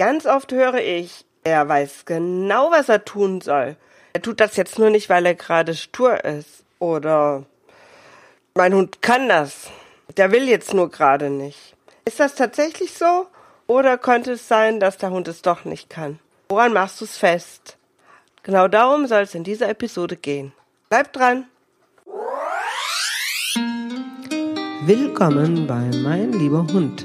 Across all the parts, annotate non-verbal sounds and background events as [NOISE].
Ganz oft höre ich, er weiß genau, was er tun soll. Er tut das jetzt nur nicht, weil er gerade stur ist. Oder mein Hund kann das. Der will jetzt nur gerade nicht. Ist das tatsächlich so? Oder könnte es sein, dass der Hund es doch nicht kann? Woran machst du es fest? Genau darum soll es in dieser Episode gehen. Bleib dran! Willkommen bei Mein lieber Hund.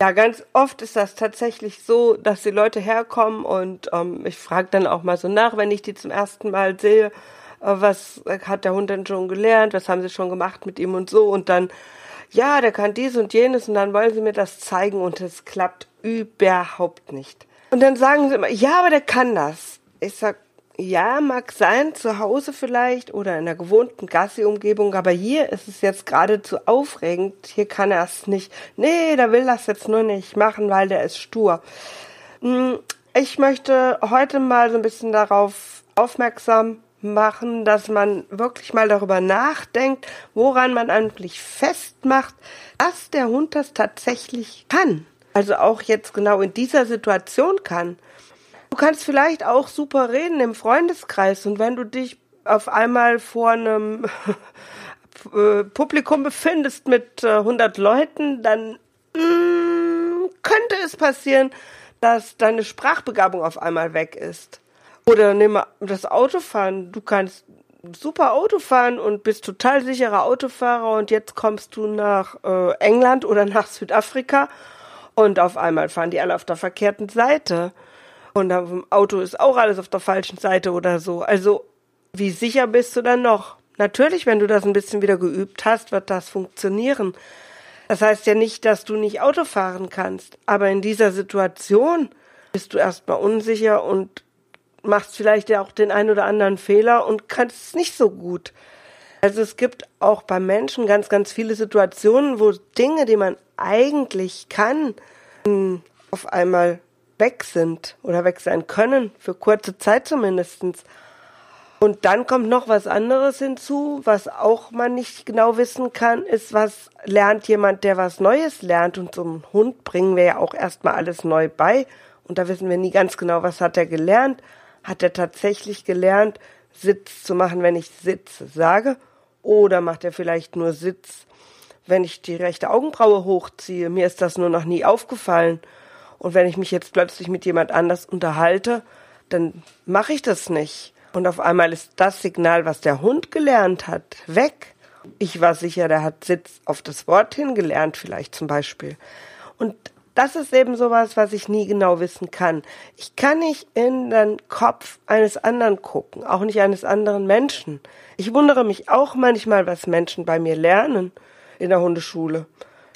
Ja, ganz oft ist das tatsächlich so, dass die Leute herkommen und ähm, ich frage dann auch mal so nach, wenn ich die zum ersten Mal sehe, äh, was hat der Hund denn schon gelernt, was haben sie schon gemacht mit ihm und so und dann, ja, der kann dies und jenes und dann wollen sie mir das zeigen und es klappt überhaupt nicht. Und dann sagen sie immer, ja, aber der kann das. Ich sag, ja, mag sein, zu Hause vielleicht oder in der gewohnten Gassi-Umgebung, aber hier ist es jetzt geradezu aufregend. Hier kann er es nicht. Nee, der will das jetzt nur nicht machen, weil der ist stur. Hm, ich möchte heute mal so ein bisschen darauf aufmerksam machen, dass man wirklich mal darüber nachdenkt, woran man eigentlich festmacht, dass der Hund das tatsächlich kann. Also auch jetzt genau in dieser Situation kann. Du kannst vielleicht auch super reden im Freundeskreis und wenn du dich auf einmal vor einem [LAUGHS] äh, Publikum befindest mit 100 äh, Leuten, dann mm, könnte es passieren, dass deine Sprachbegabung auf einmal weg ist. Oder nimm das Autofahren. Du kannst super Auto fahren und bist total sicherer Autofahrer und jetzt kommst du nach äh, England oder [LAUGHS] nach Südafrika und auf einmal fahren die alle auf der verkehrten Seite. Und dem Auto ist auch alles auf der falschen Seite oder so. Also, wie sicher bist du dann noch? Natürlich, wenn du das ein bisschen wieder geübt hast, wird das funktionieren. Das heißt ja nicht, dass du nicht Auto fahren kannst. Aber in dieser Situation bist du erstmal unsicher und machst vielleicht ja auch den einen oder anderen Fehler und kannst es nicht so gut. Also es gibt auch bei Menschen ganz, ganz viele Situationen, wo Dinge, die man eigentlich kann, auf einmal weg sind oder weg sein können, für kurze Zeit zumindestens. Und dann kommt noch was anderes hinzu, was auch man nicht genau wissen kann, ist, was lernt jemand, der was Neues lernt. Und zum Hund bringen wir ja auch erstmal alles neu bei. Und da wissen wir nie ganz genau, was hat er gelernt. Hat er tatsächlich gelernt, Sitz zu machen, wenn ich Sitz sage? Oder macht er vielleicht nur Sitz, wenn ich die rechte Augenbraue hochziehe? Mir ist das nur noch nie aufgefallen. Und wenn ich mich jetzt plötzlich mit jemand anders unterhalte, dann mache ich das nicht. Und auf einmal ist das Signal, was der Hund gelernt hat, weg. Ich war sicher, der hat Sitz auf das Wort hingelernt, vielleicht zum Beispiel. Und das ist eben sowas, was ich nie genau wissen kann. Ich kann nicht in den Kopf eines anderen gucken, auch nicht eines anderen Menschen. Ich wundere mich auch manchmal, was Menschen bei mir lernen in der Hundeschule.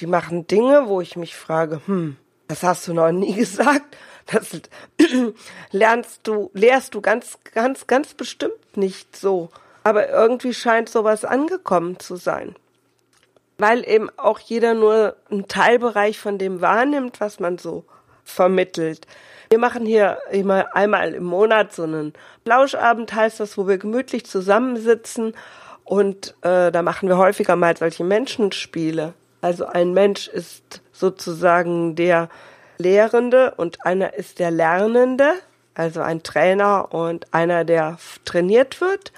Die machen Dinge, wo ich mich frage, hm, das hast du noch nie [LAUGHS] gesagt. Das [CLEARS THROAT] lernst du, lehrst du ganz, ganz, ganz bestimmt nicht so. Aber irgendwie scheint sowas angekommen zu sein. Weil eben auch jeder nur einen Teilbereich von dem wahrnimmt, was man so vermittelt. Wir machen hier immer einmal im Monat so einen Plauschabend, heißt das, wo wir gemütlich zusammensitzen und äh, da machen wir häufiger mal solche Menschenspiele. Also ein Mensch ist sozusagen der Lehrende und einer ist der Lernende, also ein Trainer und einer, der trainiert wird.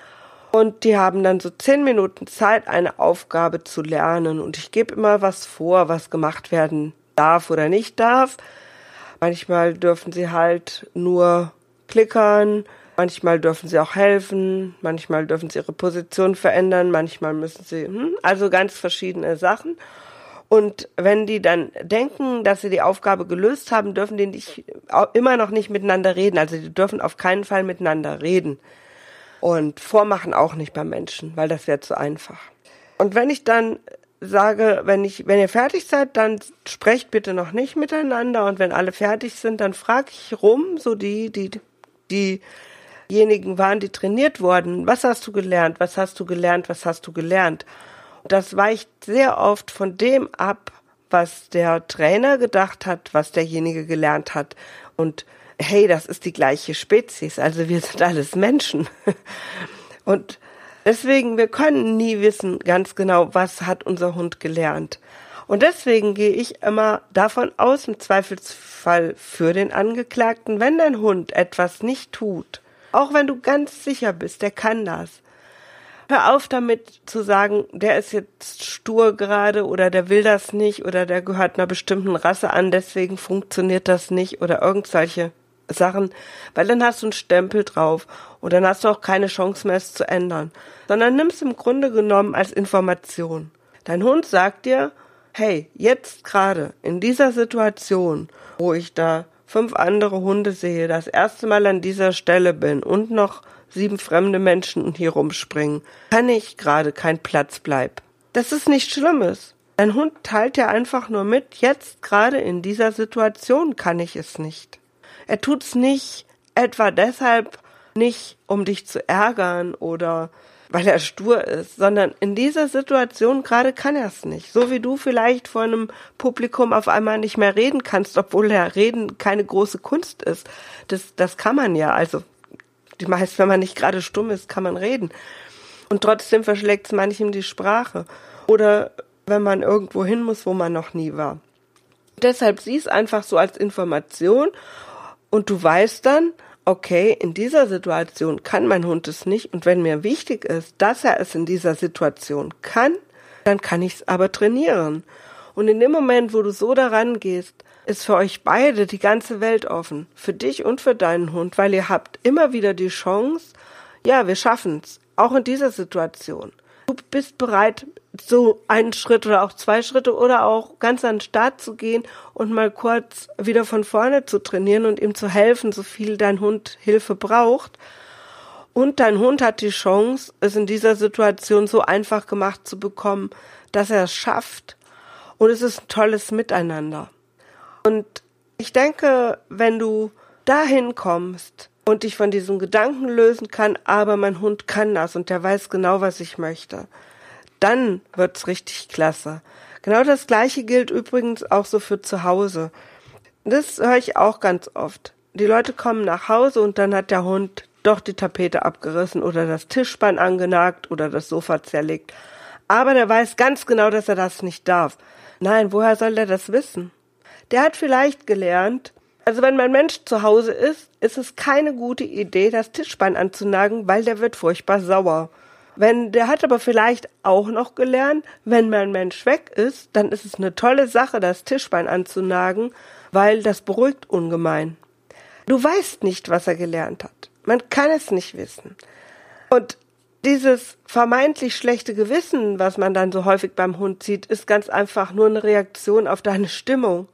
Und die haben dann so zehn Minuten Zeit, eine Aufgabe zu lernen. Und ich gebe immer was vor, was gemacht werden darf oder nicht darf. Manchmal dürfen sie halt nur klickern, manchmal dürfen sie auch helfen, manchmal dürfen sie ihre Position verändern, manchmal müssen sie, hm, also ganz verschiedene Sachen. Und wenn die dann denken, dass sie die Aufgabe gelöst haben, dürfen die nicht, immer noch nicht miteinander reden. Also die dürfen auf keinen Fall miteinander reden. Und vormachen auch nicht beim Menschen, weil das wäre zu einfach. Und wenn ich dann sage, wenn ich, wenn ihr fertig seid, dann sprecht bitte noch nicht miteinander. Und wenn alle fertig sind, dann frage ich rum, so die, die diejenigen waren, die trainiert wurden. Was hast du gelernt? Was hast du gelernt? Was hast du gelernt? Das weicht sehr oft von dem ab, was der Trainer gedacht hat, was derjenige gelernt hat. Und hey, das ist die gleiche Spezies, also wir sind alles Menschen. [LAUGHS] Und deswegen, wir können nie wissen ganz genau, was hat unser Hund gelernt. Und deswegen gehe ich immer davon aus, im Zweifelsfall für den Angeklagten, wenn dein Hund etwas nicht tut, auch wenn du ganz sicher bist, der kann das, hör auf damit zu sagen, der ist jetzt stur gerade oder der will das nicht oder der gehört einer bestimmten Rasse an, deswegen funktioniert das nicht oder irgendwelche Sachen, weil dann hast du einen Stempel drauf und dann hast du auch keine Chance mehr, es zu ändern, sondern nimmst im Grunde genommen als Information. Dein Hund sagt dir, hey, jetzt gerade in dieser Situation, wo ich da fünf andere Hunde sehe, das erste Mal an dieser Stelle bin und noch sieben fremde Menschen hier rumspringen, kann ich gerade kein Platz bleib. Das ist nichts Schlimmes. Dein Hund teilt dir einfach nur mit, jetzt gerade in dieser Situation kann ich es nicht. Er tut's nicht etwa deshalb nicht, um dich zu ärgern oder weil er stur ist, sondern in dieser Situation gerade kann er es nicht. So wie du vielleicht vor einem Publikum auf einmal nicht mehr reden kannst, obwohl ja Reden keine große Kunst ist. Das, das kann man ja. Also die meist, wenn man nicht gerade stumm ist, kann man reden. Und trotzdem verschlägt es manchem die Sprache. Oder wenn man irgendwo hin muss, wo man noch nie war. Deshalb sieh es einfach so als Information und du weißt dann, okay, in dieser Situation kann mein Hund es nicht und wenn mir wichtig ist, dass er es in dieser Situation kann, dann kann ich es aber trainieren. Und in dem Moment, wo du so daran gehst, ist für euch beide die ganze Welt offen, für dich und für deinen Hund, weil ihr habt immer wieder die Chance, ja, wir schaffen's, auch in dieser Situation. Du bist bereit, so einen Schritt oder auch zwei Schritte oder auch ganz an den Start zu gehen und mal kurz wieder von vorne zu trainieren und ihm zu helfen, so viel dein Hund Hilfe braucht. Und dein Hund hat die Chance, es in dieser Situation so einfach gemacht zu bekommen, dass er es schafft. Und es ist ein tolles Miteinander. Und ich denke, wenn du dahin kommst, und ich von diesem Gedanken lösen kann, aber mein Hund kann das und der weiß genau, was ich möchte. Dann wird's richtig klasse. Genau das gleiche gilt übrigens auch so für zu Hause. Das höre ich auch ganz oft. Die Leute kommen nach Hause und dann hat der Hund doch die Tapete abgerissen oder das Tischbein angenagt oder das Sofa zerlegt. Aber der weiß ganz genau, dass er das nicht darf. Nein, woher soll der das wissen? Der hat vielleicht gelernt, also wenn mein Mensch zu Hause ist, ist es keine gute Idee, das Tischbein anzunagen, weil der wird furchtbar sauer. Wenn, der hat aber vielleicht auch noch gelernt, wenn mein Mensch weg ist, dann ist es eine tolle Sache, das Tischbein anzunagen, weil das beruhigt ungemein. Du weißt nicht, was er gelernt hat. Man kann es nicht wissen. Und dieses vermeintlich schlechte Gewissen, was man dann so häufig beim Hund sieht, ist ganz einfach nur eine Reaktion auf deine Stimmung.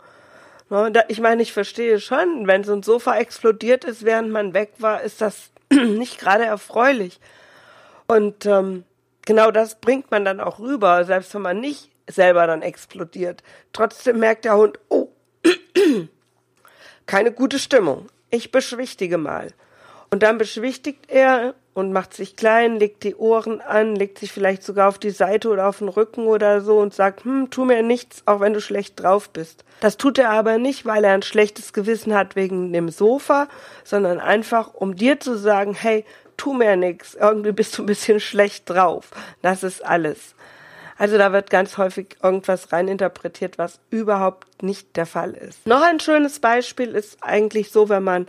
Ne, ich meine, ich verstehe schon, wenn so ein Sofa explodiert ist, während man weg war, ist das [CLEARS THROAT] nicht gerade erfreulich. Und ähm, genau das bringt man dann auch rüber, selbst wenn man nicht selber dann explodiert. Trotzdem merkt der Hund, oh, [CLEARS THROAT] keine gute Stimmung. Ich beschwichtige mal. Und dann beschwichtigt er und macht sich klein, legt die Ohren an, legt sich vielleicht sogar auf die Seite oder auf den Rücken oder so und sagt, hm, tu mir nichts, auch wenn du schlecht drauf bist. Das tut er aber nicht, weil er ein schlechtes Gewissen hat wegen dem Sofa, sondern einfach, um dir zu sagen, hey, tu mir nichts, irgendwie bist du ein bisschen schlecht drauf. Das ist alles. Also da wird ganz häufig irgendwas reininterpretiert, was überhaupt nicht der Fall ist. Noch ein schönes Beispiel ist eigentlich so, wenn man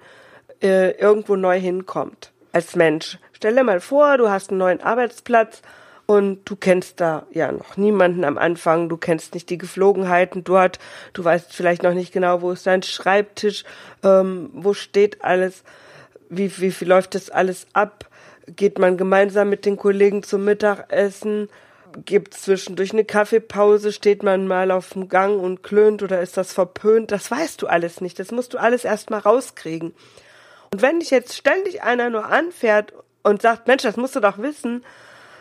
äh, irgendwo neu hinkommt als Mensch. Stell dir mal vor, du hast einen neuen Arbeitsplatz und du kennst da ja noch niemanden am Anfang, du kennst nicht die Geflogenheiten dort, du weißt vielleicht noch nicht genau, wo ist dein Schreibtisch, ähm, wo steht alles, wie, wie, wie läuft das alles ab, geht man gemeinsam mit den Kollegen zum Mittagessen, gibt zwischendurch eine Kaffeepause, steht man mal auf dem Gang und klönt oder ist das verpönt, das weißt du alles nicht, das musst du alles erst mal rauskriegen. Und wenn dich jetzt ständig einer nur anfährt und sagt, Mensch, das musst du doch wissen,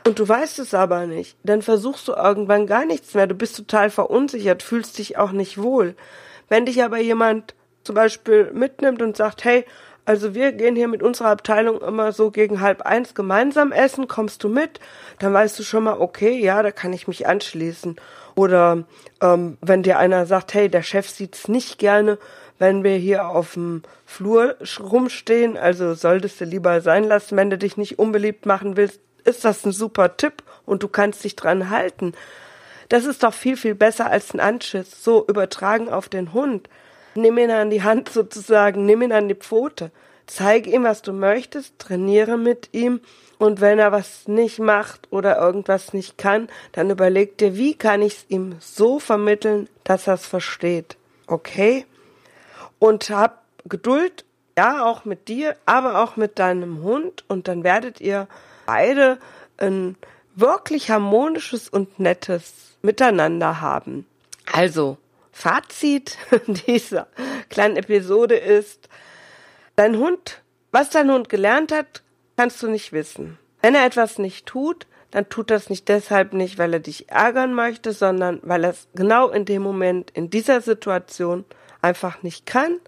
und du weißt es aber nicht, dann versuchst du irgendwann gar nichts mehr. Du bist total verunsichert, fühlst dich auch nicht wohl. Wenn dich aber jemand zum Beispiel mitnimmt und sagt, hey, Also wir gehen hier mit unserer Abteilung immer so gegen halb eins gemeinsam essen. Kommst du mit? Dann weißt du schon mal, okay, ja, da kann ich mich anschließen. Oder ähm, wenn dir einer sagt, hey, der Chef sieht's nicht gerne, wenn wir hier auf dem Flur rumstehen, also solltest du lieber sein lassen, wenn du dich nicht unbeliebt machen willst, ist das ein super Tipp und du kannst dich dran halten. Das ist doch viel, viel besser als ein Anschiss. So übertragen auf den Hund. Nimm ihn an die Hand [LAUGHS] sozusagen, nimm ihn an die Pfote. Zeig ihm, was du möchtest, trainiere mit ihm und wenn er was nicht macht oder irgendwas nicht kann, dann überleg dir, wie kann ich es ihm so vermitteln, dass er es versteht. Okay? Und hab Geduld, ja, auch mit dir, aber auch mit deinem Hund und dann werdet ihr beide ein wirklich harmonisches und nettes Miteinander haben. Also, Fazit [LAUGHS] dieser kleinen Episode ist, dein Hund, was dein Hund gelernt hat, kannst du nicht wissen. Wenn er etwas nicht tut, dann tut das nicht deshalb nicht, weil er dich ärgern möchte, sondern weil er es genau in dem Moment, in dieser Situation einfach nicht kann.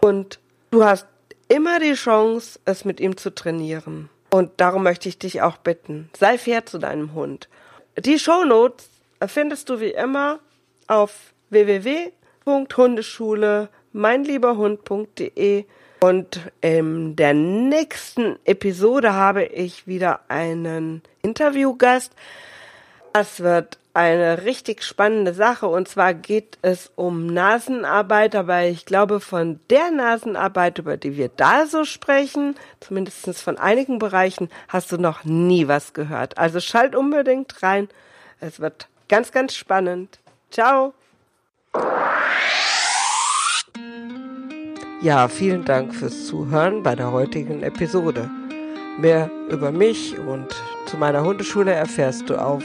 Und du hast immer die Chance, es mit ihm zu trainieren. Und darum möchte ich dich auch bitten, sei fair zu deinem Hund. Die Shownotes findest du wie immer auf www.hundeschule meinlieberhund.de und in der nächsten Episode habe ich wieder einen Interviewgast. Das wird eine richtig spannende Sache und zwar geht es um Nasenarbeit, aber ich glaube von der Nasenarbeit, über die wir da so sprechen, zumindest von einigen Bereichen, hast du noch nie was gehört. Also schalt unbedingt rein. Es wird ganz, ganz spannend. Ciao. Ja, vielen Dank fürs Zuhören bei der heutigen Episode. Mehr über mich und zu meiner Hundeschule erfährst du auf